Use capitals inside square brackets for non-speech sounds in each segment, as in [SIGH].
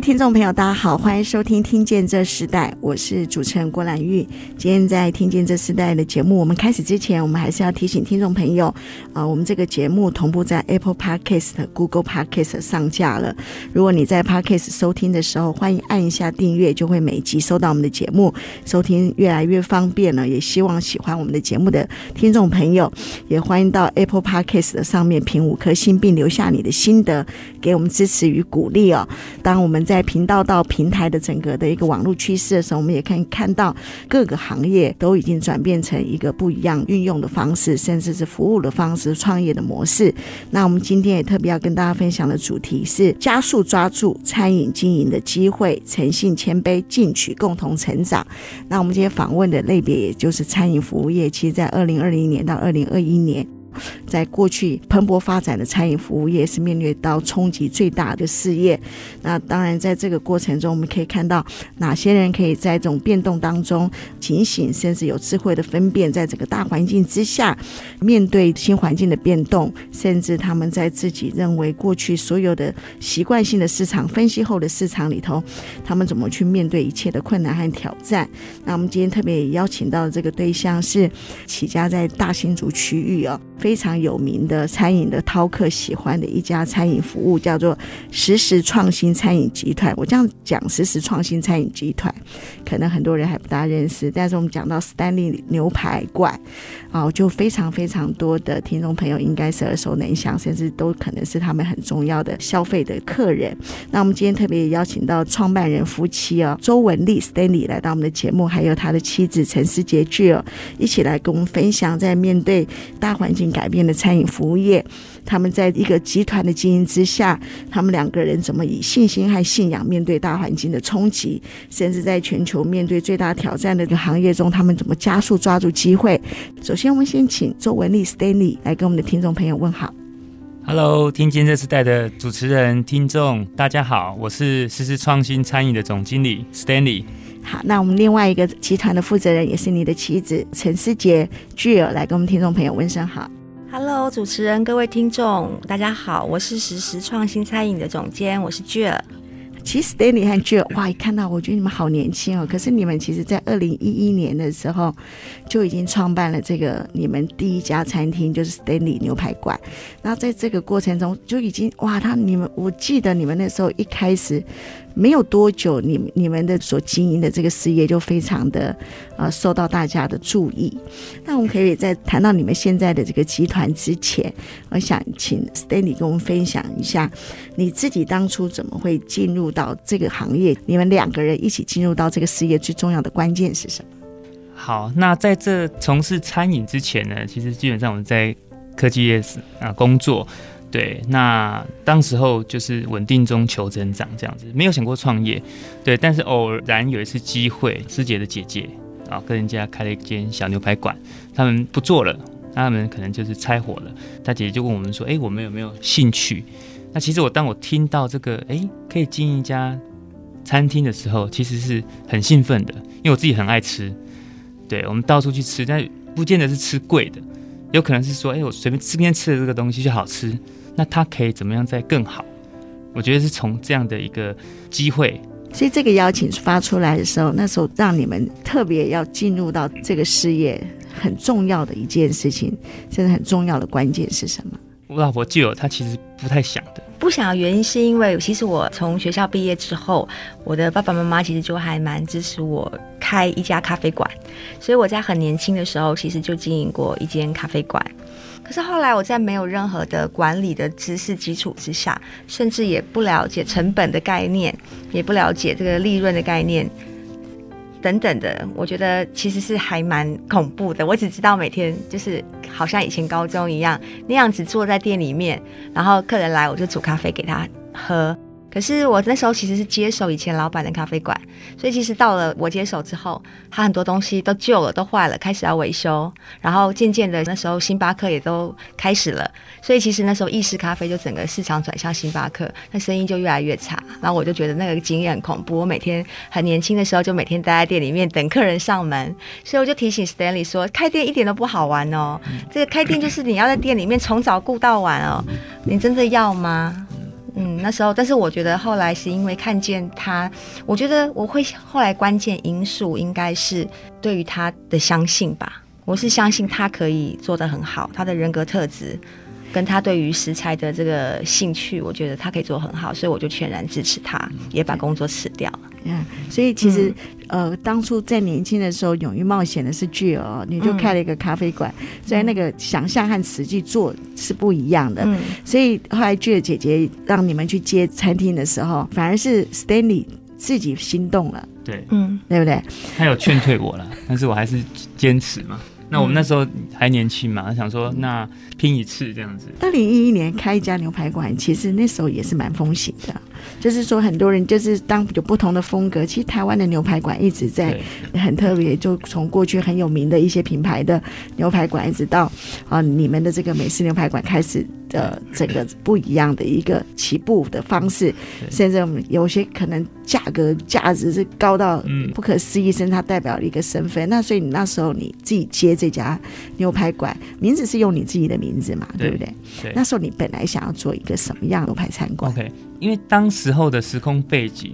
听众朋友，大家好，欢迎收听《听见这时代》，我是主持人郭兰玉。今天在《听见这时代》的节目，我们开始之前，我们还是要提醒听众朋友，啊、我们这个节目同步在 Apple Podcast、Google Podcast 上架了。如果你在 Podcast 收听的时候，欢迎按一下订阅，就会每集收到我们的节目，收听越来越方便了。也希望喜欢我们的节目的听众朋友，也欢迎到 Apple Podcast 的上面评五颗星，并留下你的心得，给我们支持与鼓励哦。当我们在频道到平台的整个的一个网络趋势的时候，我们也可以看到各个行业都已经转变成一个不一样运用的方式，甚至是服务的方式、创业的模式。那我们今天也特别要跟大家分享的主题是加速抓住餐饮经营的机会，诚信谦卑进取，共同成长。那我们今天访问的类别也就是餐饮服务业，其实在二零二零年到二零二一年。在过去蓬勃发展的餐饮服务业是面对到冲击最大的事业。那当然，在这个过程中，我们可以看到哪些人可以在这种变动当中警醒，甚至有智慧的分辨，在整个大环境之下，面对新环境的变动，甚至他们在自己认为过去所有的习惯性的市场分析后的市场里头，他们怎么去面对一切的困难和挑战。那我们今天特别邀请到的这个对象是起家在大新竹区域哦。非常有名的餐饮的饕客喜欢的一家餐饮服务，叫做时时创新餐饮集团。我这样讲，时时创新餐饮集团，可能很多人还不大认识。但是我们讲到 Stanley 牛排馆，啊，就非常非常多的听众朋友应该是耳熟能详，甚至都可能是他们很重要的消费的客人。那我们今天特别邀请到创办人夫妻啊，周文丽 Stanley 来到我们的节目，还有他的妻子陈思杰 j 一起来跟我们分享，在面对大环境。改变了餐饮服务业，他们在一个集团的经营之下，他们两个人怎么以信心和信仰面对大环境的冲击，甚至在全球面对最大挑战的这个行业中，他们怎么加速抓住机会？首先，我们先请周文丽 Stanley 来跟我们的听众朋友问好。Hello，听见这时代的主持人、听众，大家好，我是实时创新餐饮的总经理 Stanley。好，那我们另外一个集团的负责人，也是你的妻子陈思杰 Jill 来跟我们听众朋友问声好。Hello，主持人，各位听众，大家好，我是实时创新餐饮的总监，我是 Jill。其实 Stanley 和 Jill，哇，一看到我觉得你们好年轻哦。可是你们其实，在二零一一年的时候就已经创办了这个你们第一家餐厅，就是 Stanley 牛排馆。那在这个过程中，就已经哇，他你们，我记得你们那时候一开始。没有多久，你们你们的所经营的这个事业就非常的呃受到大家的注意。那我们可以在谈到你们现在的这个集团之前，我想请 Stanley 跟我们分享一下你自己当初怎么会进入到这个行业？你们两个人一起进入到这个事业最重要的关键是什么？好，那在这从事餐饮之前呢，其实基本上我们在科技业啊工作。对，那当时候就是稳定中求增长这样子，没有想过创业。对，但是偶然有一次机会，师姐的姐姐啊，跟人家开了一间小牛排馆，他们不做了，那他们可能就是拆伙了。他姐姐就问我们说：“哎，我们有没有兴趣？”那其实我当我听到这个，哎，可以进一家餐厅的时候，其实是很兴奋的，因为我自己很爱吃。对，我们到处去吃，但不见得是吃贵的，有可能是说：“哎，我随便吃边吃的这个东西就好吃。”那他可以怎么样再更好？我觉得是从这样的一个机会，所以这个邀请发出来的时候，那时候让你们特别要进入到这个事业很重要的一件事情，真的很重要的关键是什么？我老婆就有，她其实不太想的，不想的原因是因为其实我从学校毕业之后，我的爸爸妈妈其实就还蛮支持我开一家咖啡馆，所以我在很年轻的时候其实就经营过一间咖啡馆。可是后来我在没有任何的管理的知识基础之下，甚至也不了解成本的概念，也不了解这个利润的概念，等等的，我觉得其实是还蛮恐怖的。我只知道每天就是好像以前高中一样那样子坐在店里面，然后客人来我就煮咖啡给他喝。可是我那时候其实是接手以前老板的咖啡馆，所以其实到了我接手之后，他很多东西都旧了，都坏了，开始要维修。然后渐渐的，那时候星巴克也都开始了，所以其实那时候意式咖啡就整个市场转向星巴克，那生意就越来越差。然后我就觉得那个经验很恐怖。我每天很年轻的时候就每天待在店里面等客人上门，所以我就提醒 Stanley 说，开店一点都不好玩哦。这个开店就是你要在店里面从早顾到晚哦，你真的要吗？嗯，那时候，但是我觉得后来是因为看见他，我觉得我会后来关键因素应该是对于他的相信吧。我是相信他可以做得很好，他的人格特质跟他对于食材的这个兴趣，我觉得他可以做很好，所以我就全然支持他，也把工作辞掉。嗯，所以其实。嗯呃，当初在年轻的时候，勇于冒险的是 Jill，你就开了一个咖啡馆，所以那个想象和实际做是不一样的。嗯，所以后来 Jill 姐姐让你们去接餐厅的时候，反而是 Stanley 自己心动了。对，嗯，对不对？他有劝退我了，但是我还是坚持嘛。那我们那时候还年轻嘛，想说那拼一次这样子。二零一一年开一家牛排馆，其实那时候也是蛮风行的。就是说，很多人就是当有不同的风格。其实台湾的牛排馆一直在很特别，就从过去很有名的一些品牌的牛排馆，一直到啊你们的这个美式牛排馆开始的整个不一样的一个起步的方式，甚至我们有些可能价格价值是高到不可思议，甚至它代表了一个身份。那所以你那时候你自己接这家牛排馆，名字是用你自己的名字嘛，对不对？那时候你本来想要做一个什么样的牛排餐馆？OK。因为当时候的时空背景，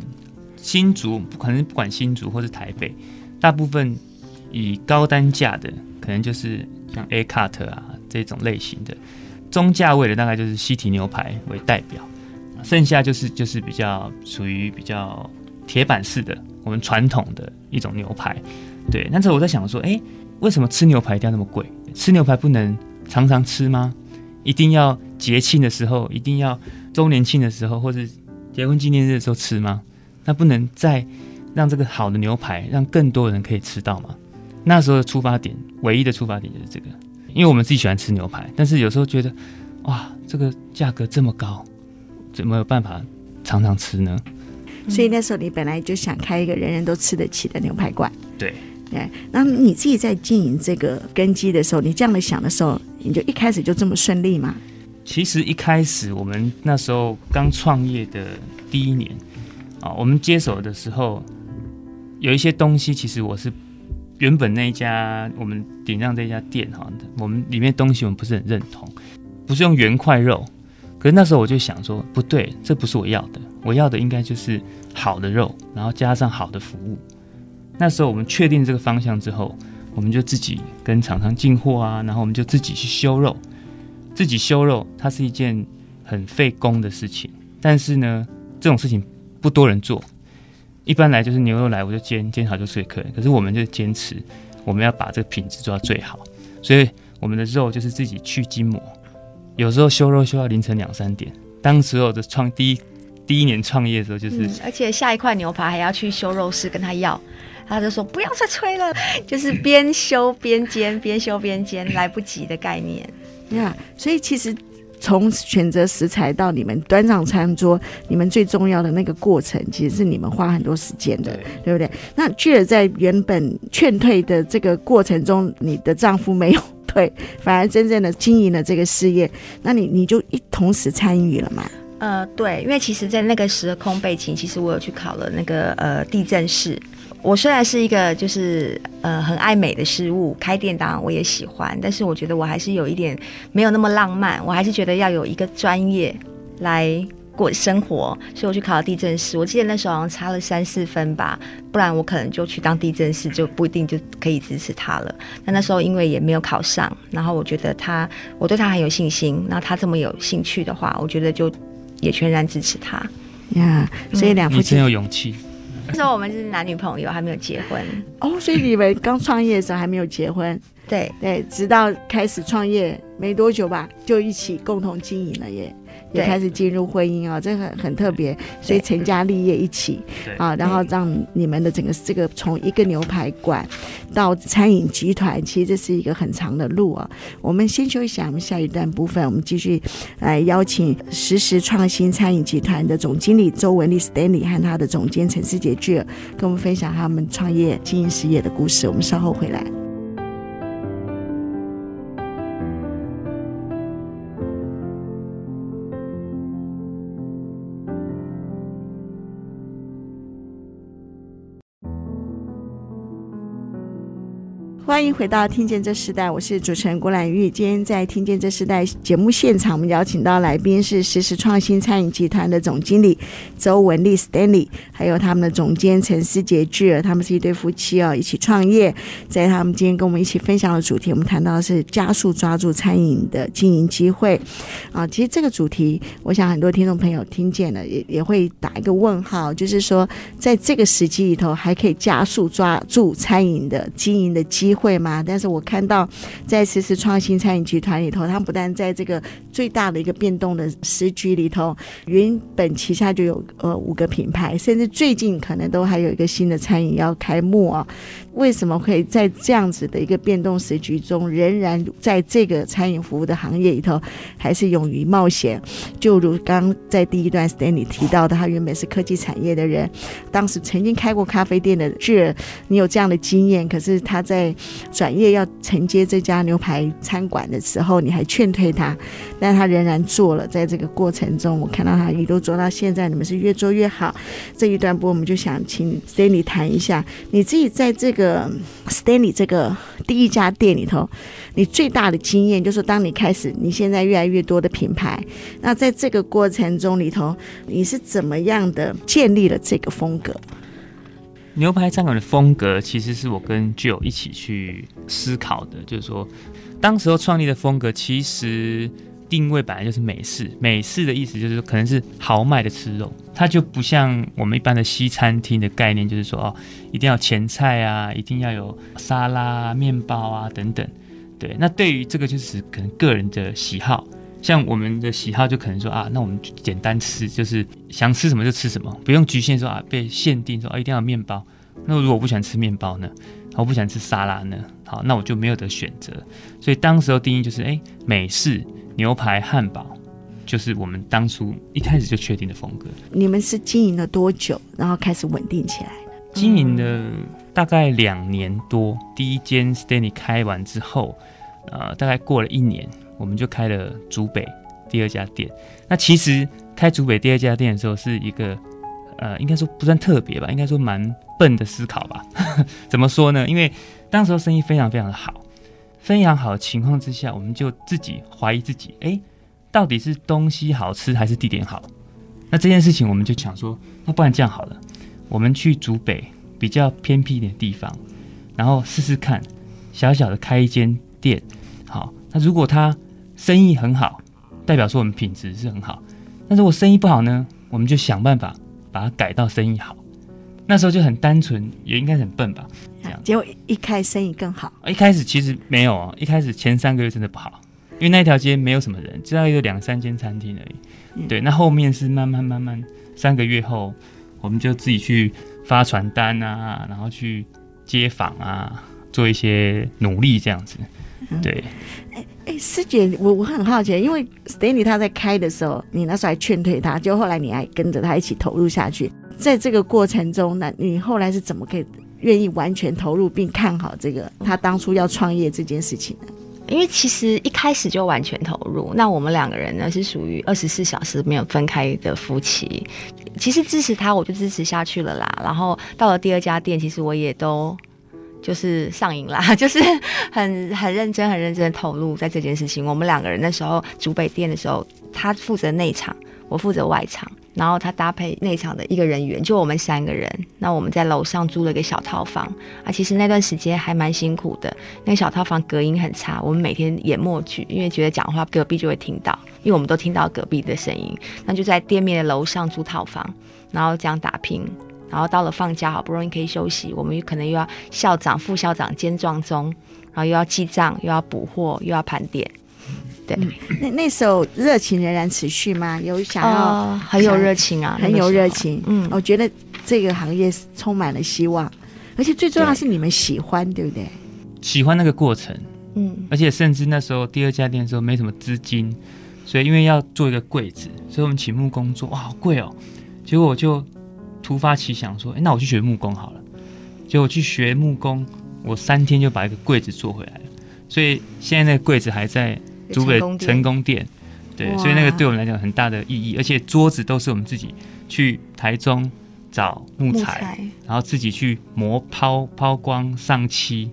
新竹可能不管新竹或是台北，大部分以高单价的，可能就是像 A Cut 啊这种类型的，中价位的大概就是西提牛排为代表，剩下就是就是比较属于比较铁板式的，我们传统的一种牛排。对，那时候我在想说，哎，为什么吃牛排一定要那么贵？吃牛排不能常常吃吗？一定要节庆的时候，一定要。周年庆的时候，或者结婚纪念日的时候吃吗？那不能再让这个好的牛排让更多人可以吃到吗？那时候的出发点，唯一的出发点就是这个，因为我们自己喜欢吃牛排，但是有时候觉得，哇，这个价格这么高，怎么有办法常常吃呢？所以那时候你本来就想开一个人人都吃得起的牛排馆。对，对。那你自己在经营这个根基的时候，你这样的想的时候，你就一开始就这么顺利吗？其实一开始我们那时候刚创业的第一年啊，我们接手的时候有一些东西，其实我是原本那一家我们顶上这家店哈，我们里面东西我们不是很认同，不是用原块肉。可是那时候我就想说，不对，这不是我要的，我要的应该就是好的肉，然后加上好的服务。那时候我们确定这个方向之后，我们就自己跟厂商进货啊，然后我们就自己去修肉。自己修肉，它是一件很费工的事情。但是呢，这种事情不多人做。一般来就是牛肉来我就煎，煎好就给客人。可是我们就坚持，我们要把这个品质做到最好。所以我们的肉就是自己去筋膜，有时候修肉修到凌晨两三点。当时候的创第一第一年创业的时候，就是、而且下一块牛排还要去修肉师跟他要，他就说不要再催了，就是边修边煎，边修边煎，来不及的概念。呀，yeah, 所以其实从选择食材到你们端上餐桌，你们最重要的那个过程，其实是你们花很多时间的，对，对不对？那 Jill 在原本劝退的这个过程中，你的丈夫没有退，[LAUGHS] 反而真正的经营了这个事业，那你你就一同时参与了嘛？呃，对，因为其实，在那个时空背景，其实我有去考了那个呃地政士。我虽然是一个就是呃很爱美的事物，开店当然我也喜欢，但是我觉得我还是有一点没有那么浪漫，我还是觉得要有一个专业来过生活，所以我去考了地震师。我记得那时候好像差了三四分吧，不然我可能就去当地震师，就不一定就可以支持他了。那那时候因为也没有考上，然后我觉得他，我对他很有信心，那他这么有兴趣的话，我觉得就也全然支持他。呀，yeah, 所以两夫妻很有勇气。那时候我们是男女朋友，还没有结婚。哦，所以你们刚创业的时候还没有结婚，对。对，直到开始创业没多久吧，就一起共同经营了耶。也开始进入婚姻啊，这很很特别，所以成家立业一起啊，然后让你们的整个这个从一个牛排馆到餐饮集团，其实这是一个很长的路啊。我们先休息一下，我们下一段部分我们继续来邀请实时创新餐饮集团的总经理周文丽 Stanley 和他的总监陈思杰 Jill 跟我们分享他们创业经营事业的故事。我们稍后回来。欢迎回到《听见这时代》，我是主持人郭兰玉。今天在《听见这时代》节目现场，我们邀请到来宾是实时创新餐饮集团的总经理周文丽 Stanley，还有他们的总监陈思杰 Jill，他们是一对夫妻哦，一起创业。在他们今天跟我们一起分享的主题，我们谈到的是加速抓住餐饮的经营机会啊。其实这个主题，我想很多听众朋友听见了，也也会打一个问号，就是说，在这个时机里头，还可以加速抓住餐饮的经营的机会。会吗？但是我看到在实时创新餐饮集团里头，他们不但在这个最大的一个变动的时局里头，原本旗下就有呃五个品牌，甚至最近可能都还有一个新的餐饮要开幕啊。为什么会在这样子的一个变动时局中，仍然在这个餐饮服务的行业里头，还是勇于冒险？就如刚在第一段 Stanley 提到的，他原本是科技产业的人，当时曾经开过咖啡店的这你有这样的经验，可是他在转业要承接这家牛排餐馆的时候，你还劝退他，但他仍然做了。在这个过程中，我看到他一路做到现在，你们是越做越好。这一段播，我们就想请 Stanley 谈一下你自己在这个 Stanley 这个第一家店里头，你最大的经验就是当你开始，你现在越来越多的品牌，那在这个过程中里头，你是怎么样的建立了这个风格？牛排餐馆的风格其实是我跟 Jill 一起去思考的，就是说，当时候创立的风格其实定位本来就是美式，美式的意思就是说可能是豪迈的吃肉，它就不像我们一般的西餐厅的概念，就是说哦，一定要前菜啊，一定要有沙拉、面包啊等等。对，那对于这个就是可能个人的喜好。像我们的喜好就可能说啊，那我们简单吃，就是想吃什么就吃什么，不用局限说啊，被限定说啊一定要有面包。那如果我不喜欢吃面包呢？我不喜欢吃沙拉呢？好，那我就没有得选择。所以当时候定义就是，哎，美式牛排汉堡就是我们当初一开始就确定的风格。你们是经营了多久，然后开始稳定起来的？经营了大概两年多，第一间 Stanley 开完之后，呃，大概过了一年。我们就开了竹北第二家店。那其实开竹北第二家店的时候，是一个呃，应该说不算特别吧，应该说蛮笨的思考吧。[LAUGHS] 怎么说呢？因为当时候生意非常非常的好，非常好的情况之下，我们就自己怀疑自己，哎，到底是东西好吃还是地点好？那这件事情我们就想说，那不然这样好了，我们去竹北比较偏僻一点的地方，然后试试看，小小的开一间店。好，那如果他生意很好，代表说我们品质是很好。那如果生意不好呢，我们就想办法把它改到生意好。那时候就很单纯，也应该很笨吧？这样。结果一开生意更好。一开始其实没有啊，一开始前三个月真的不好，因为那条街没有什么人，只要有两三间餐厅而已。嗯。对，那后面是慢慢慢慢，三个月后，我们就自己去发传单啊，然后去街访啊，做一些努力这样子。对。哎哎，师姐，我我很好奇，因为 Stanley 他在开的时候，你那时候还劝退他，就后来你还跟着他一起投入下去。在这个过程中，那你后来是怎么可以愿意完全投入并看好这个他当初要创业这件事情呢？因为其实一开始就完全投入，那我们两个人呢是属于二十四小时没有分开的夫妻。其实支持他，我就支持下去了啦。然后到了第二家店，其实我也都。就是上瘾啦，[LAUGHS] 就是很很认真、很认真投入在这件事情。我们两个人那时候竹北店的时候，他负责内场，我负责外场，然后他搭配内场的一个人员，就我们三个人。那我们在楼上租了一个小套房啊，其实那段时间还蛮辛苦的。那个小套房隔音很差，我们每天演默剧，因为觉得讲话隔壁就会听到，因为我们都听到隔壁的声音。那就在店面的楼上租套房，然后这样打拼。然后到了放假，好不容易可以休息，我们可能又要校长、副校长兼撞钟，然后又要记账，又要补货，又要盘点。对，嗯、那那时候热情仍然持续吗？有想要、呃、很有热情啊，很有热情。嗯，我觉得这个行业充满了希望，而且最重要是你们喜欢，对，对不对？喜欢那个过程，嗯，而且甚至那时候第二家店的时候没什么资金，所以因为要做一个柜子，所以我们请木工做，哇，好贵哦。结果我就突发奇想说，哎，那我去学木工好了。结果去学木工，我三天就把一个柜子做回来了。所以现在那个柜子还在竹北成功店，对，所以那个对我们来讲很大的意义。而且桌子都是我们自己去台中找木材，木材然后自己去磨抛抛光上漆。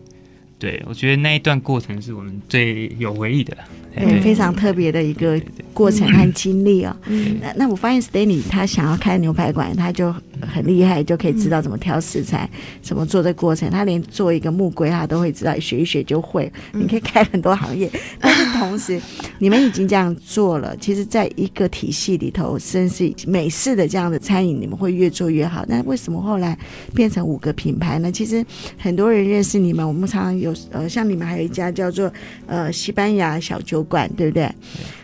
对，我觉得那一段过程是我们最有回忆的，对，对非常特别的一个过程和经历哦。嗯、那那我发现 Stanley 他想要开牛排馆，他就很厉害，就可以知道怎么挑食材，嗯、怎么做这过程。他连做一个木柜，他都会知道，学一学就会。你可以开很多行业，嗯、[LAUGHS] 但是同时你们已经这样做了，其实在一个体系里头，甚至美式的这样的餐饮，你们会越做越好。那为什么后来变成五个品牌呢？其实很多人认识你们，我们常常有。呃，像你们还有一家叫做呃西班牙小酒馆，对不对？对。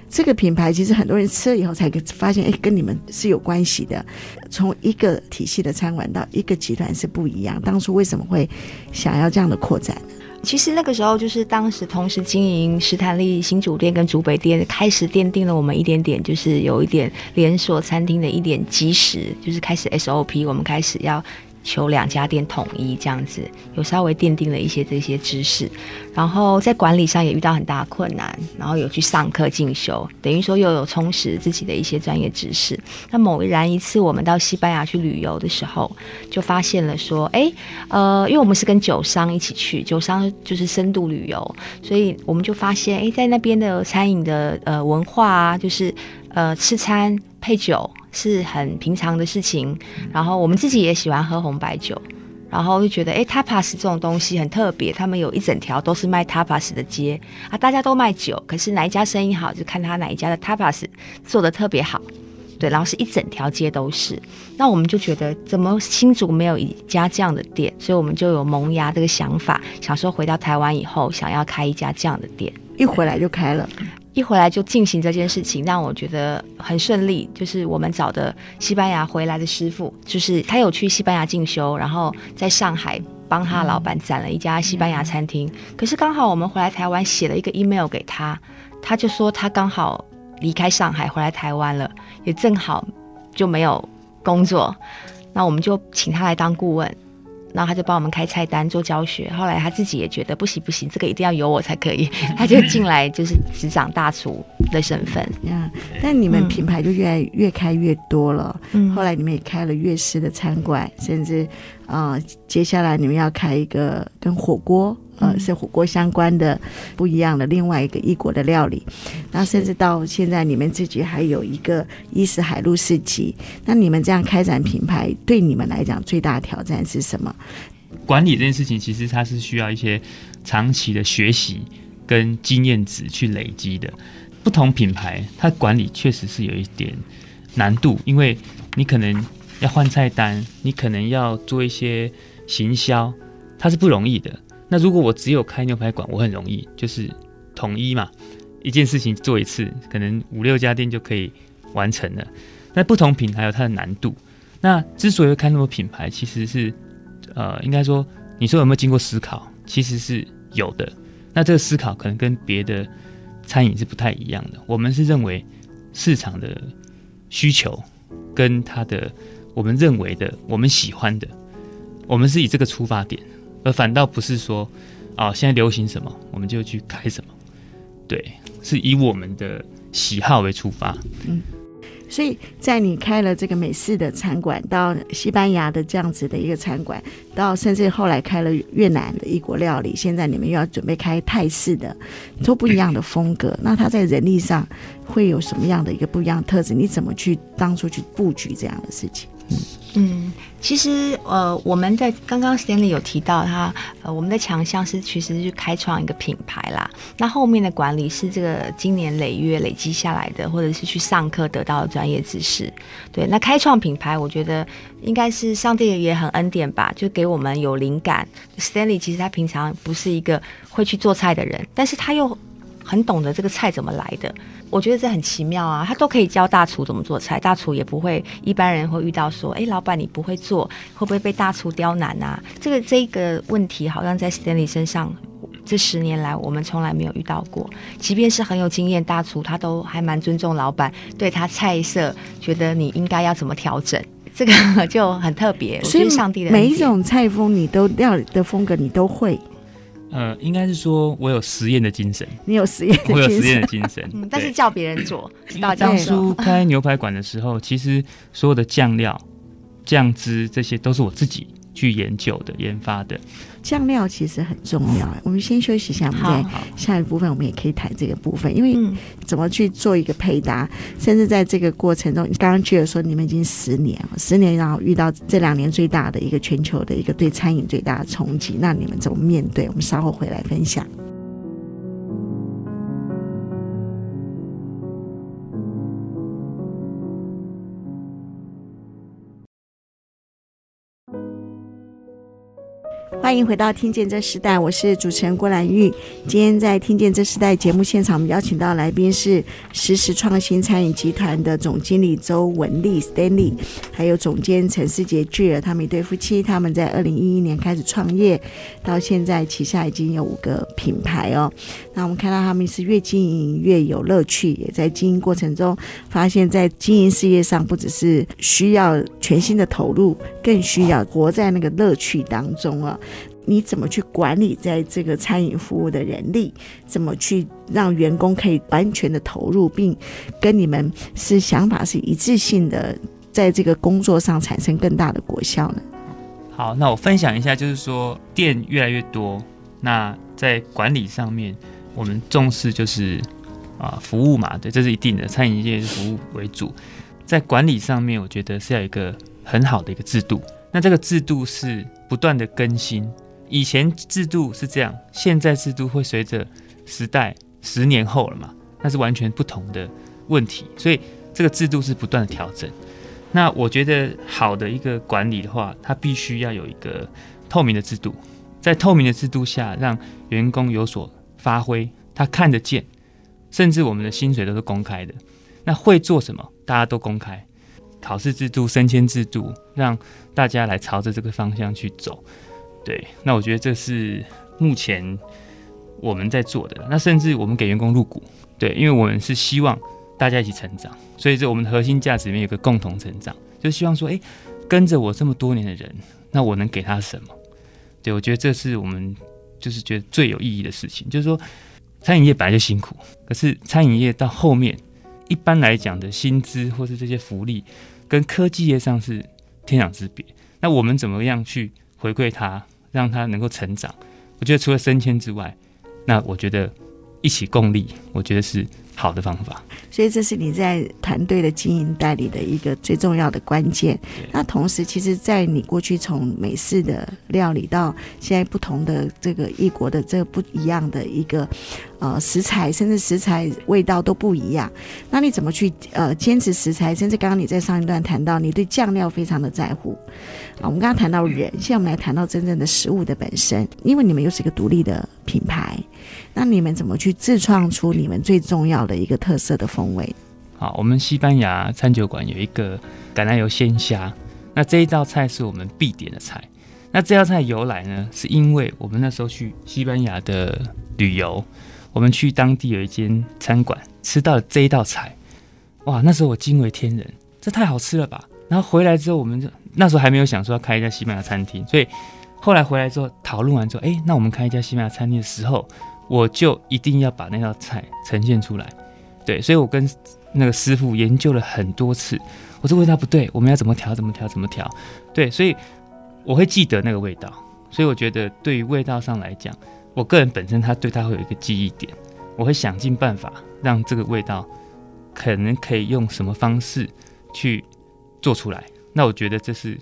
这个品牌其实很多人吃了以后才发现，哎，跟你们是有关系的。从一个体系的餐馆到一个集团是不一样。当初为什么会想要这样的扩展？其实那个时候就是当时同时经营史坦利新竹店跟竹北店，开始奠定了我们一点点，就是有一点连锁餐厅的一点基石，就是开始 SOP，我们开始要。求两家店统一这样子，有稍微奠定了一些这些知识，然后在管理上也遇到很大的困难，然后有去上课进修，等于说又有充实自己的一些专业知识。那某然一次我们到西班牙去旅游的时候，就发现了说，哎，呃，因为我们是跟酒商一起去，酒商就是深度旅游，所以我们就发现，哎，在那边的餐饮的呃文化啊，就是呃吃餐配酒。是很平常的事情，然后我们自己也喜欢喝红白酒，然后就觉得哎，tapas 这种东西很特别，他们有一整条都是卖 tapas 的街啊，大家都卖酒，可是哪一家生意好，就看他哪一家的 tapas 做的特别好，对，然后是一整条街都是，那我们就觉得怎么新竹没有一家这样的店，所以我们就有萌芽这个想法，想说回到台湾以后想要开一家这样的店，一回来就开了。一回来就进行这件事情，让我觉得很顺利。就是我们找的西班牙回来的师傅，就是他有去西班牙进修，然后在上海帮他老板攒了一家西班牙餐厅。可是刚好我们回来台湾写了一个 email 给他，他就说他刚好离开上海回来台湾了，也正好就没有工作，那我们就请他来当顾问。然后他就帮我们开菜单做教学，后来他自己也觉得不行不行，这个一定要有我才可以，[LAUGHS] 他就进来就是执掌大厨的身份。嗯，但你们品牌就越来越开越多了，嗯，后来你们也开了粤式的餐馆，甚至啊、呃，接下来你们要开一个跟火锅。呃，是火锅相关的不一样的另外一个异国的料理，那甚至到现在你们自己还有一个伊斯海陆市集，那你们这样开展品牌，对你们来讲最大的挑战是什么？管理这件事情，其实它是需要一些长期的学习跟经验值去累积的。不同品牌，它管理确实是有一点难度，因为你可能要换菜单，你可能要做一些行销，它是不容易的。那如果我只有开牛排馆，我很容易就是统一嘛，一件事情做一次，可能五六家店就可以完成了。那不同品牌有它的难度。那之所以会开那么多品牌，其实是呃，应该说，你说有没有经过思考？其实是有的。那这个思考可能跟别的餐饮是不太一样的。我们是认为市场的需求跟它的我们认为的我们喜欢的，我们是以这个出发点。而反倒不是说，啊，现在流行什么，我们就去开什么，对，是以我们的喜好为出发。嗯，所以在你开了这个美式的餐馆，到西班牙的这样子的一个餐馆，到甚至后来开了越南的异国料理，现在你们又要准备开泰式的，都不一样的风格。那它在人力上会有什么样的一个不一样的特质？你怎么去当初去布局这样的事情？嗯。其实呃，我们在刚刚 Stanley 有提到他呃，我们的强项是其实是开创一个品牌啦。那后面的管理是这个经年累月累积下来的，或者是去上课得到的专业知识。对，那开创品牌，我觉得应该是上帝也很恩典吧，就给我们有灵感。Stanley 其实他平常不是一个会去做菜的人，但是他又很懂得这个菜怎么来的。我觉得这很奇妙啊，他都可以教大厨怎么做菜，大厨也不会一般人会遇到说，哎，老板你不会做，会不会被大厨刁难啊？这个这个问题好像在 Stanley 身上，这十年来我们从来没有遇到过。即便是很有经验大厨，他都还蛮尊重老板，对他菜色觉得你应该要怎么调整，这个 [LAUGHS] 就很特别。所以上帝的每一种菜风，你都料的风格你都会。呃，应该是说我有实验的精神，你有实验，我有实验的精神，嗯，但是叫别人做，知道当初开牛排馆的时候，其实所有的酱料、酱汁这些都是我自己去研究的、研发的。酱料其实很重要，我们先休息一下，我们再下一部分我们也可以谈这个部分，因为怎么去做一个配搭，甚至在这个过程中，刚刚觉得说你们已经十年了，十年然后遇到这两年最大的一个全球的一个对餐饮最大的冲击，那你们怎么面对？我们稍后回来分享。欢迎回到《听见这时代》，我是主持人郭兰玉。今天在《听见这时代》节目现场，我们邀请到来宾是实时创新餐饮集团的总经理周文丽 Stanley，还有总监陈思杰 j 儿他们一对夫妻。他们在二零一一年开始创业，到现在旗下已经有五个品牌哦。那我们看到他们是越经营越有乐趣，也在经营过程中发现，在经营事业上不只是需要全心的投入，更需要活在那个乐趣当中啊。你怎么去管理在这个餐饮服务的人力？怎么去让员工可以完全的投入，并跟你们是想法是一致性的，在这个工作上产生更大的果效呢？好，那我分享一下，就是说店越来越多，那在管理上面，我们重视就是啊服务嘛，对，这是一定的，餐饮业是服务为主，在管理上面，我觉得是要有一个很好的一个制度，那这个制度是不断的更新。以前制度是这样，现在制度会随着时代十年后了嘛？那是完全不同的问题，所以这个制度是不断的调整。那我觉得好的一个管理的话，它必须要有一个透明的制度，在透明的制度下，让员工有所发挥，他看得见，甚至我们的薪水都是公开的。那会做什么，大家都公开。考试制度、升迁制度，让大家来朝着这个方向去走。对，那我觉得这是目前我们在做的。那甚至我们给员工入股，对，因为我们是希望大家一起成长，所以这我们的核心价值里面有个共同成长，就希望说，哎，跟着我这么多年的人，那我能给他什么？对，我觉得这是我们就是觉得最有意义的事情。就是说，餐饮业本来就辛苦，可是餐饮业到后面，一般来讲的薪资或是这些福利，跟科技业上是天壤之别。那我们怎么样去回馈它？让它能够成长，我觉得除了升迁之外，那我觉得一起共力，我觉得是好的方法。所以这是你在团队的经营代理的一个最重要的关键。那同时，其实，在你过去从美式的料理到现在不同的这个异国的这个不一样的一个。呃，食材甚至食材味道都不一样，那你怎么去呃坚持食材？甚至刚刚你在上一段谈到你对酱料非常的在乎啊。我们刚刚谈到人，现在我们来谈到真正的食物的本身，因为你们又是一个独立的品牌，那你们怎么去自创出你们最重要的一个特色的风味？好，我们西班牙餐酒馆有一个橄榄油鲜虾，那这一道菜是我们必点的菜。那这道菜由来呢，是因为我们那时候去西班牙的旅游。我们去当地有一间餐馆，吃到了这一道菜，哇！那时候我惊为天人，这太好吃了吧！然后回来之后，我们就那时候还没有想说要开一家西班牙餐厅，所以后来回来之后讨论完之后，哎，那我们开一家西班牙餐厅的时候，我就一定要把那道菜呈现出来。对，所以我跟那个师傅研究了很多次，我说味道不对，我们要怎么调？怎么调？怎么调？对，所以我会记得那个味道，所以我觉得对于味道上来讲。我个人本身，他对他会有一个记忆点，我会想尽办法让这个味道可能可以用什么方式去做出来。那我觉得这是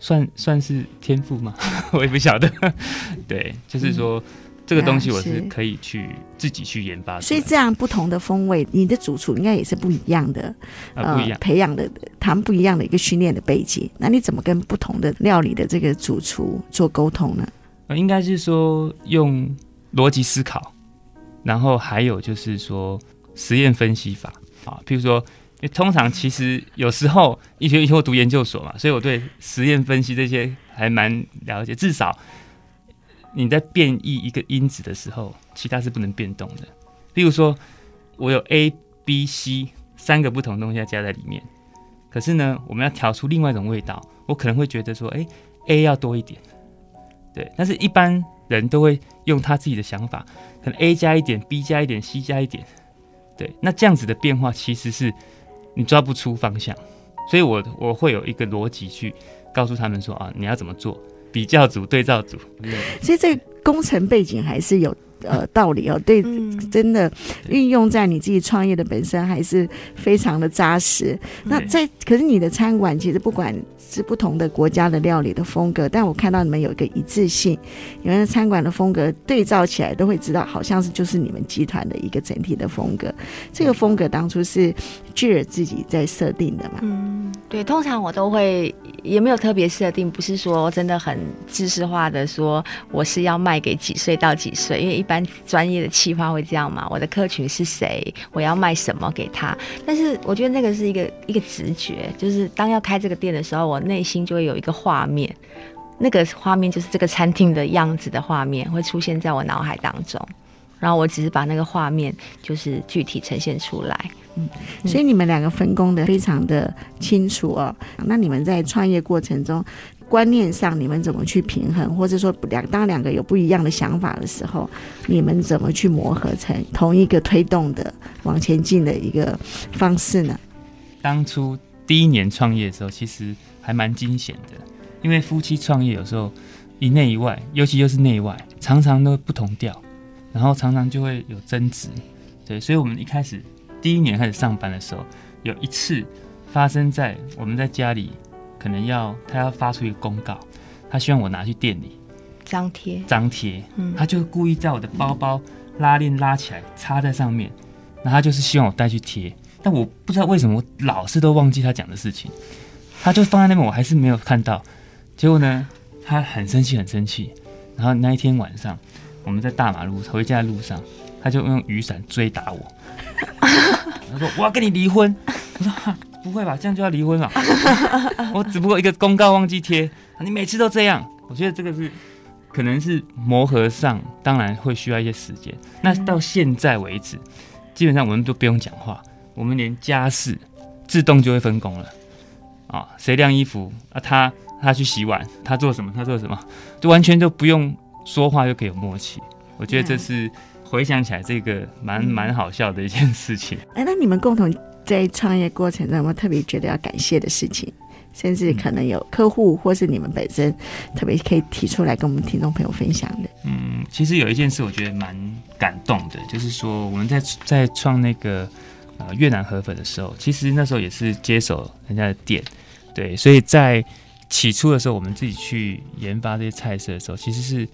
算算是天赋吗？[LAUGHS] 我也不晓得。对，就是说、这个东西我是可以去自己去研发。所以这样不同的风味，你的主厨应该也是不一样的，呃，不一样培养的，他们不一样的一个训练的背景。那你怎么跟不同的料理的这个主厨做沟通呢？呃应该是说用逻辑思考，然后还有就是说实验分析法啊，譬如说，因为通常其实有时候医学以后读研究所嘛，所以我对实验分析这些还蛮了解。至少你在变异一个因子的时候，其他是不能变动的。例如说，我有 A、B、C 三个不同的东西要加在里面，可是呢，我们要调出另外一种味道，我可能会觉得说，哎，A 要多一点，对，但是一般。人都会用他自己的想法，可能 A 加一点，B 加一点，C 加一点，对，那这样子的变化其实是你抓不出方向，所以我我会有一个逻辑去告诉他们说啊，你要怎么做，比较组、对照组。所以这个工程背景还是有。呃，道理哦，对，真的运用在你自己创业的本身还是非常的扎实。那在可是你的餐馆其实不管是不同的国家的料理的风格，但我看到你们有一个一致性，你们的餐馆的风格对照起来都会知道，好像是就是你们集团的一个整体的风格。这个风格当初是 Jill 自己在设定的嘛？嗯，对，通常我都会也没有特别设定，不是说真的很知识化的说我是要卖给几岁到几岁，因为一。般专业的企划会这样嘛？我的客群是谁？我要卖什么给他？但是我觉得那个是一个一个直觉，就是当要开这个店的时候，我内心就会有一个画面，那个画面就是这个餐厅的样子的画面会出现在我脑海当中，然后我只是把那个画面就是具体呈现出来。嗯，所以你们两个分工的非常的清楚哦。那你们在创业过程中，观念上你们怎么去平衡，或者说两当两个有不一样的想法的时候，你们怎么去磨合成同一个推动的往前进的一个方式呢？当初第一年创业的时候，其实还蛮惊险的，因为夫妻创业有时候一内一外，尤其又是内外，常常都不同调，然后常常就会有争执。对，所以我们一开始第一年开始上班的时候，有一次发生在我们在家里。可能要他要发出一个公告，他希望我拿去店里张贴。张贴，嗯，他就故意在我的包包拉链拉起来插在上面，那他就是希望我带去贴，但我不知道为什么我老是都忘记他讲的事情，他就放在那边，我还是没有看到，结果呢，他很生气很生气，然后那一天晚上我们在大马路回家的路上，他就用雨伞追打我，[LAUGHS] 他说我要跟你离婚，我说。不会吧，这样就要离婚了？[LAUGHS] 我只不过一个公告忘记贴，你每次都这样。我觉得这个是可能是磨合上，当然会需要一些时间。那到现在为止，基本上我们都不用讲话，我们连家事自动就会分工了啊，谁晾衣服啊，他他去洗碗，他做什么，他做什么，就完全都不用说话就可以有默契。我觉得这是回想起来这个蛮蛮好笑的一件事情。哎，那你们共同。在创业过程中，我特别觉得要感谢的事情？甚至可能有客户或是你们本身特别可以提出来跟我们听众朋友分享的。嗯，其实有一件事我觉得蛮感动的，就是说我们在在创那个呃越南河粉的时候，其实那时候也是接手人家的店，对，所以在起初的时候，我们自己去研发这些菜色的时候，其实是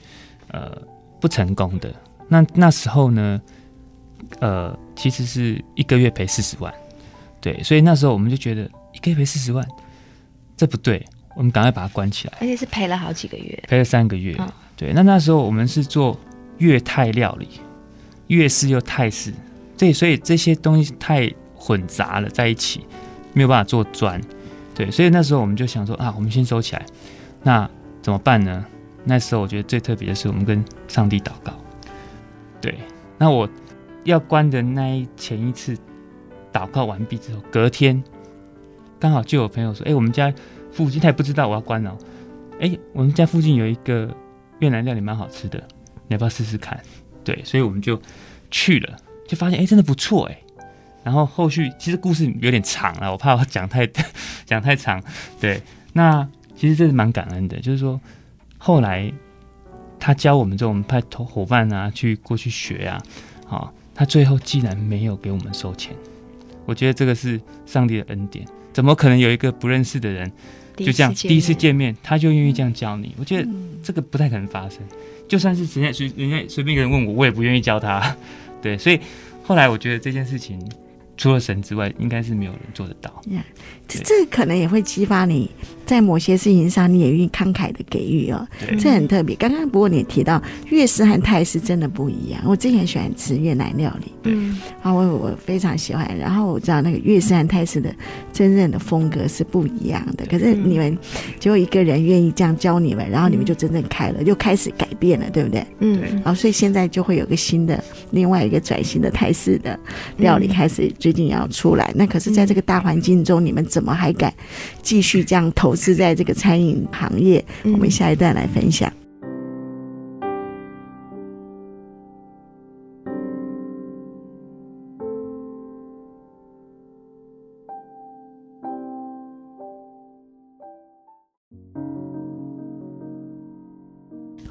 呃不成功的。那那时候呢，呃，其实是一个月赔四十万。对，所以那时候我们就觉得一个月赔四十万，这不对，我们赶快把它关起来。而且是赔了好几个月，赔了三个月。哦、对，那那时候我们是做粤泰料理，粤式又泰式，对，所以这些东西太混杂了在一起，没有办法做专。对，所以那时候我们就想说啊，我们先收起来。那怎么办呢？那时候我觉得最特别的是，我们跟上帝祷告。对，那我要关的那一前一次。祷告完毕之后，隔天刚好就有朋友说：“哎、我们家附近他也不知道我要关了、喔。哎、我们家附近有一个越南料理蛮好吃的，你要不要试试看？”对，所以我们就去了，就发现哎、真的不错哎、然后后续其实故事有点长了，我怕我讲太 [LAUGHS] 讲太长。对，那其实这是蛮感恩的，就是说后来他教我们之后，我们派同伙伴啊去过去学啊，好，他最后竟然没有给我们收钱。我觉得这个是上帝的恩典，怎么可能有一个不认识的人就这样第一次见面他就愿意这样教你？我觉得这个不太可能发生。就算是人家随人家随便一个人问我，我也不愿意教他。[LAUGHS] 对，所以后来我觉得这件事情除了神之外，应该是没有人做得到。Yeah. 这这可能也会激发你在某些事情上，你也愿意慷慨的给予哦。这很特别。刚刚不过你也提到粤式和泰式真的不一样。我之前喜欢吃越南料理，嗯，啊，我我非常喜欢。然后我知道那个粤式和泰式的真正的风格是不一样的。可是你们只有一个人愿意这样教你们，然后你们就真正开了，就开始改变了，对不对？嗯。然后所以现在就会有个新的另外一个转型的泰式的料理开始最近要出来。那可是在这个大环境中，你们。怎么还敢继续这样投资在这个餐饮行业？我们下一段来分享。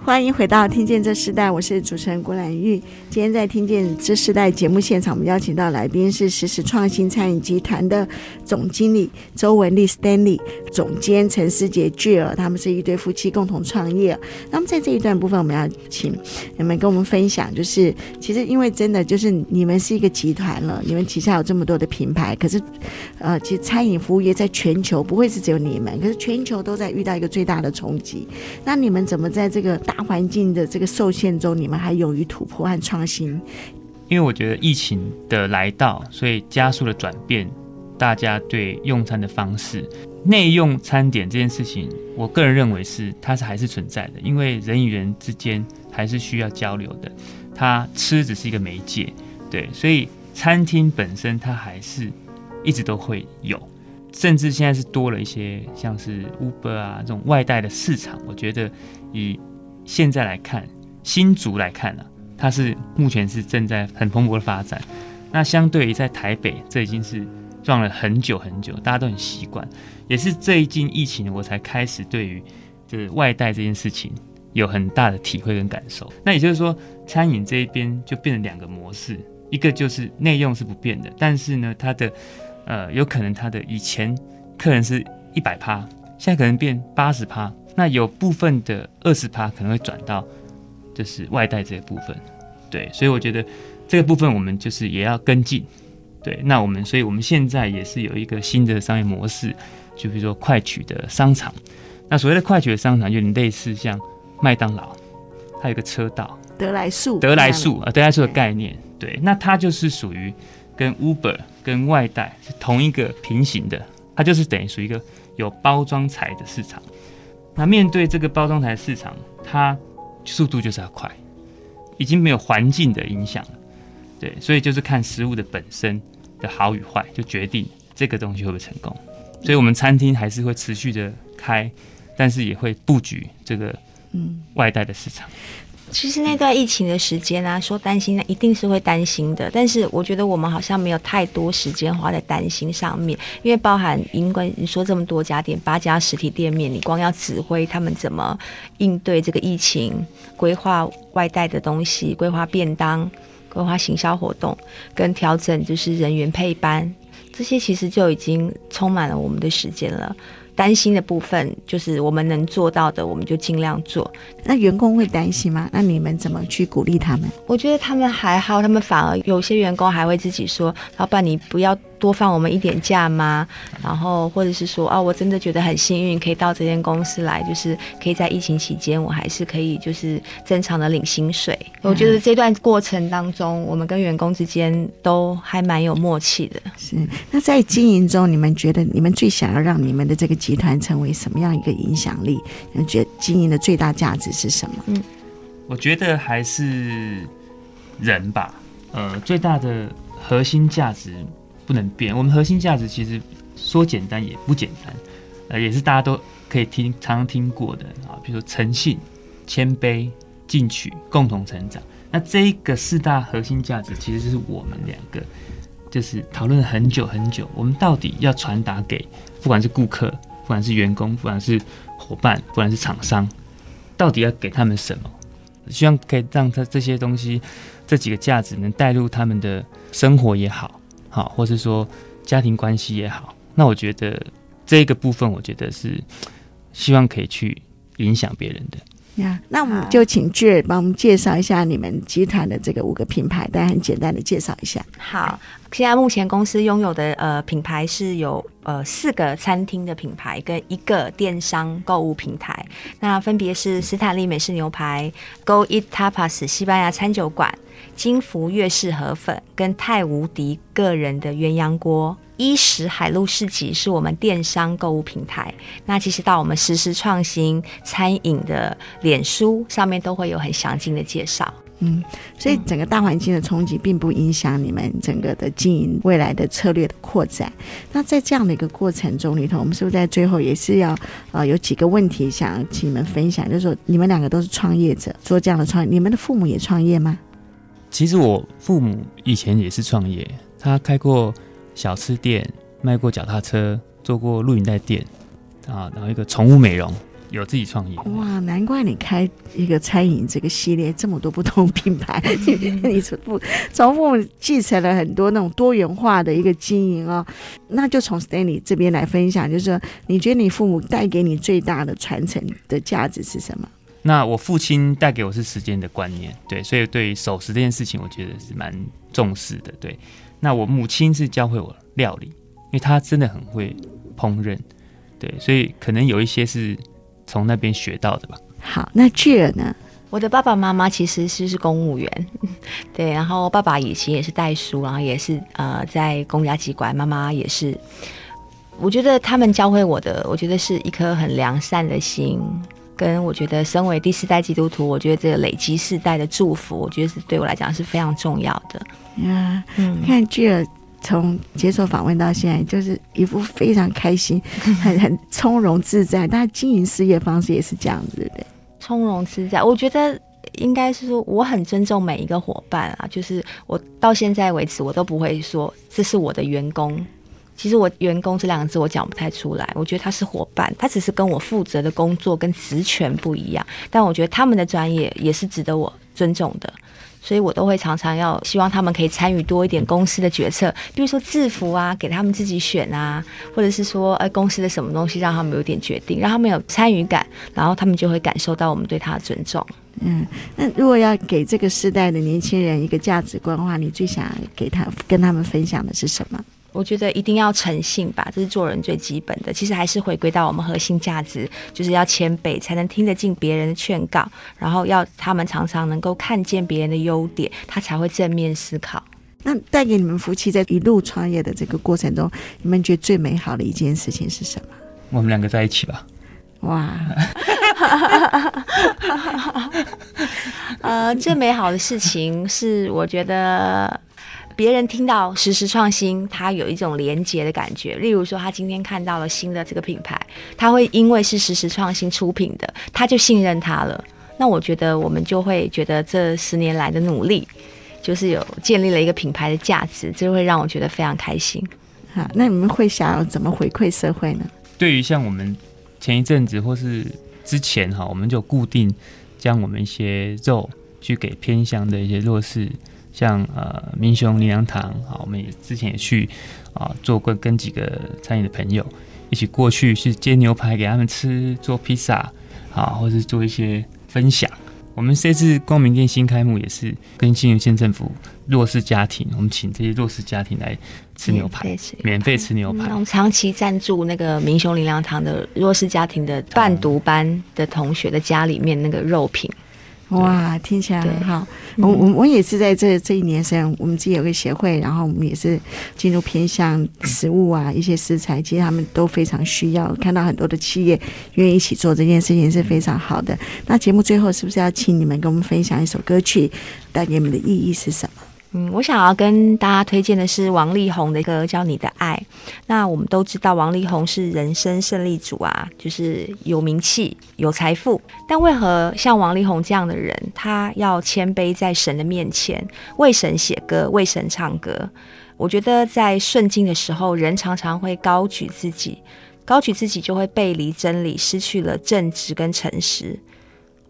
欢迎回到《听见这时代》，我是主持人郭兰玉。今天在《听见这时代》节目现场，我们邀请到来宾是实时创新餐饮集团的总经理周文丽 Stanley，总监陈思杰 Jill，他们是一对夫妻共同创业。那么在这一段部分，我们要请你们跟我们分享，就是其实因为真的就是你们是一个集团了，你们旗下有这么多的品牌，可是呃，其实餐饮服务业在全球不会是只有你们，可是全球都在遇到一个最大的冲击。那你们怎么在这个大环境的这个受限中，你们还勇于突破和创新？因为我觉得疫情的来到，所以加速了转变，大家对用餐的方式，内用餐点这件事情，我个人认为是它是还是存在的，因为人与人之间还是需要交流的，它吃只是一个媒介，对，所以餐厅本身它还是一直都会有，甚至现在是多了一些像是 Uber 啊这种外带的市场，我觉得以现在来看，新竹来看呢、它是目前是正在很蓬勃的发展。那相对于在台北，这已经是撞了很久很久，大家都很习惯。也是最近疫情，我才开始对于就是外带这件事情有很大的体会跟感受。那也就是说，餐饮这一边就变成两个模式，一个就是内用是不变的，但是呢，它的呃有可能它的以前客人是一百趴，现在可能变八十趴。那有部分的二十趴可能会转到，就是外带这个部分，对，所以我觉得这个部分我们就是也要跟进，对，那我们所以我们现在也是有一个新的商业模式，就比如说快取的商场，那所谓的快取的商场，就有点类似像麦当劳，它有个车道，德来速，德来速啊，德来速的概念，对，那它就是属于跟 Uber 跟外带是同一个平行的，它就是等于属于一个有包装材的市场。那面对这个包装台市场，它速度就是要快，已经没有环境的影响了，对，所以就是看食物的本身的好与坏，就决定这个东西会不会成功。所以，我们餐厅还是会持续的开，但是也会布局这个嗯外带的市场。其实那段疫情的时间啊，说担心，那一定是会担心的。但是我觉得我们好像没有太多时间花在担心上面，因为包含因为你说这么多家店，八家实体店面，你光要指挥他们怎么应对这个疫情，规划外带的东西，规划便当，规划行销活动，跟调整就是人员配班，这些其实就已经充满了我们的时间了。担心的部分就是我们能做到的，我们就尽量做。那员工会担心吗？那你们怎么去鼓励他们？我觉得他们还好，他们反而有些员工还会自己说：“老板，你不要。”多放我们一点假吗？然后或者是说啊，我真的觉得很幸运，可以到这间公司来，就是可以在疫情期间，我还是可以就是正常的领薪水。嗯、我觉得这段过程当中，我们跟员工之间都还蛮有默契的。是。那在经营中，你们觉得你们最想要让你们的这个集团成为什么样一个影响力？你们觉得经营的最大价值是什么？嗯，我觉得还是人吧。呃，最大的核心价值。不能变。我们核心价值其实说简单也不简单，呃，也是大家都可以听常常听过的啊，比如说诚信、谦卑、进取、共同成长。那这一个四大核心价值，其实就是我们两个就是讨论了很久很久，我们到底要传达给不管是顾客、不管是员工、不管是伙伴、不管是厂商，到底要给他们什么？希望可以让他这些东西这几个价值能带入他们的生活也好。好，或是说家庭关系也好，那我觉得这个部分，我觉得是希望可以去影响别人的。呀，那我们就请 Jill 帮我们介绍一下你们集团的这个五个品牌，大家很简单的介绍一下。好，现在目前公司拥有的呃品牌是有呃四个餐厅的品牌跟一个电商购物平台，那分别是斯坦利美式牛排、Go Eat Tapas 西班牙餐酒馆、金福粤式河粉跟泰无敌个人的鸳鸯锅。伊食海陆市集是我们电商购物平台，那其实到我们实时创新餐饮的脸书上面都会有很详尽的介绍。嗯，所以整个大环境的冲击并不影响你们整个的经营未来的策略的扩展。那在这样的一个过程中里头，我们是不是在最后也是要呃有几个问题想请你们分享？就是说你们两个都是创业者，做这样的创业，你们的父母也创业吗？其实我父母以前也是创业，他开过。小吃店卖过脚踏车，做过录影带店啊，然后一个宠物美容，有自己创业。哇，难怪你开一个餐饮这个系列，这么多不同品牌，[LAUGHS] 你从父从父母继承了很多那种多元化的一个经营哦。那就从 Stanley 这边来分享，就是说，你觉得你父母带给你最大的传承的价值是什么？那我父亲带给我是时间的观念，对，所以对于守时这件事情，我觉得是蛮重视的，对。那我母亲是教会我料理，因为她真的很会烹饪，对，所以可能有一些是从那边学到的吧。好，那 Jill 呢？我的爸爸妈妈其实是是公务员，[LAUGHS] 对，然后爸爸以前也是代书，然后也是呃在公家机关，妈妈也是。我觉得他们教会我的，我觉得是一颗很良善的心。跟我觉得，身为第四代基督徒，我觉得这个累积世代的祝福，我觉得是对我来讲是非常重要的。呀，嗯，看 Jill 从接受访问到现在，就是一副非常开心、[LAUGHS] 很很从容自在。但经营事业方式也是这样子，对不对？从容自在，我觉得应该是说，我很尊重每一个伙伴啊。就是我到现在为止，我都不会说这是我的员工。其实我员工这两个字我讲不太出来，我觉得他是伙伴，他只是跟我负责的工作跟职权不一样，但我觉得他们的专业也是值得我尊重的，所以我都会常常要希望他们可以参与多一点公司的决策，比如说制服啊，给他们自己选啊，或者是说，哎，公司的什么东西让他们有点决定，让他们有参与感，然后他们就会感受到我们对他的尊重。嗯，那如果要给这个时代的年轻人一个价值观的话，你最想给他跟他们分享的是什么？我觉得一定要诚信吧，这是做人最基本的。其实还是回归到我们核心价值，就是要谦卑，才能听得进别人的劝告，然后要他们常常能够看见别人的优点，他才会正面思考。那带给你们夫妻在一路创业的这个过程中，你们觉得最美好的一件事情是什么？我们两个在一起吧。哇，[LAUGHS] 呃，最美好的事情是我觉得。别人听到实时创新，他有一种连结的感觉。例如说，他今天看到了新的这个品牌，他会因为是实时创新出品的，他就信任他了。那我觉得我们就会觉得这十年来的努力，就是有建立了一个品牌的价值，这会让我觉得非常开心。好，那你们会想要怎么回馈社会呢？对于像我们前一阵子或是之前哈，我们就固定将我们一些肉去给偏乡的一些弱势。像呃民雄林良堂啊，我们也之前也去啊做过，跟几个餐饮的朋友一起过去去煎牛排给他们吃，做披萨啊，或是做一些分享。我们这次光明店新开幕也是跟新竹县政府弱势家庭，我们请这些弱势家庭来吃牛排，免费吃牛排。我们长期赞助那个民雄林良堂的弱势家庭的伴读班的同学的家里面那个肉品。哇，听起来很好。我我我也是在这这一年，虽然我们自己有个协会，然后我们也是进入偏向食物啊一些食材，其实他们都非常需要。看到很多的企业愿意一起做这件事情是非常好的。那节目最后是不是要请你们跟我们分享一首歌曲，带给你们的意义是什么？嗯，我想要跟大家推荐的是王力宏的一个叫《你的爱》。那我们都知道王力宏是人生胜利组啊，就是有名气、有财富。但为何像王力宏这样的人，他要谦卑在神的面前，为神写歌，为神唱歌？我觉得在顺境的时候，人常常会高举自己，高举自己就会背离真理，失去了正直跟诚实。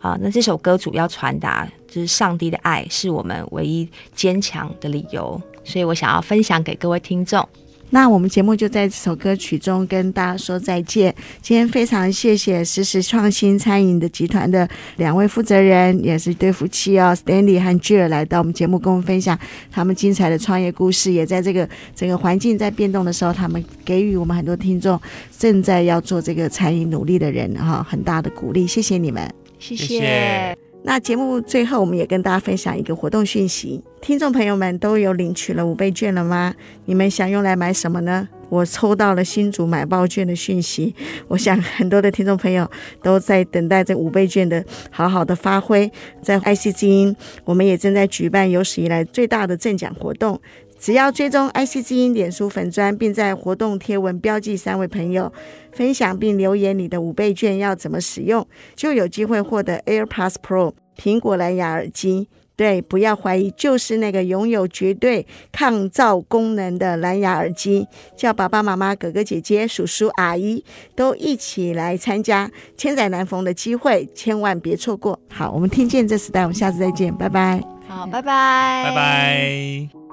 啊，那这首歌主要传达就是上帝的爱是我们唯一坚强的理由，所以我想要分享给各位听众。那我们节目就在这首歌曲中跟大家说再见。今天非常谢谢时时创新餐饮的集团的两位负责人，也是对夫妻哦，Stanley 和 Jill 来到我们节目，跟我们分享他们精彩的创业故事。也在这个整个环境在变动的时候，他们给予我们很多听众正在要做这个餐饮努力的人哈很大的鼓励。谢谢你们，谢谢。那节目最后，我们也跟大家分享一个活动讯息。听众朋友们都有领取了五倍券了吗？你们想用来买什么呢？我抽到了新竹买报券的讯息，我想很多的听众朋友都在等待这五倍券的好好的发挥。在 IC 之音，我们也正在举办有史以来最大的赠奖活动。只要追踪 IC 之音脸书粉砖，并在活动贴文标记三位朋友，分享并留言你的五倍券要怎么使用，就有机会获得 AirPods Pro 苹果蓝牙耳机。对，不要怀疑，就是那个拥有绝对抗噪功能的蓝牙耳机。叫爸爸妈妈、哥哥姐姐、叔叔阿姨都一起来参加，千载难逢的机会，千万别错过。好，我们听见这时代，我们下次再见，拜拜。好，拜拜，拜拜。